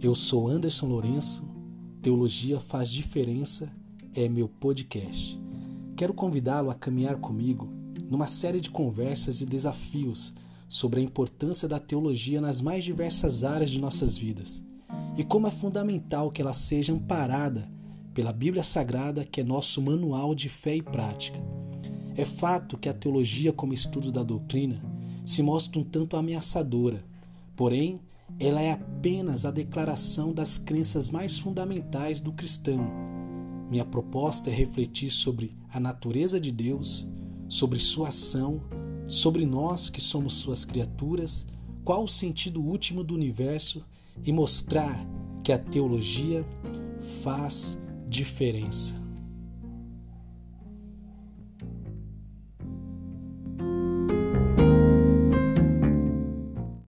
Eu sou Anderson Lourenço, Teologia Faz Diferença é meu podcast. Quero convidá-lo a caminhar comigo numa série de conversas e desafios sobre a importância da teologia nas mais diversas áreas de nossas vidas e como é fundamental que ela seja amparada pela Bíblia Sagrada, que é nosso manual de fé e prática. É fato que a teologia, como estudo da doutrina, se mostra um tanto ameaçadora, porém, ela é apenas a declaração das crenças mais fundamentais do cristão. Minha proposta é refletir sobre a natureza de Deus, sobre sua ação, sobre nós que somos suas criaturas, qual o sentido último do universo e mostrar que a teologia faz diferença.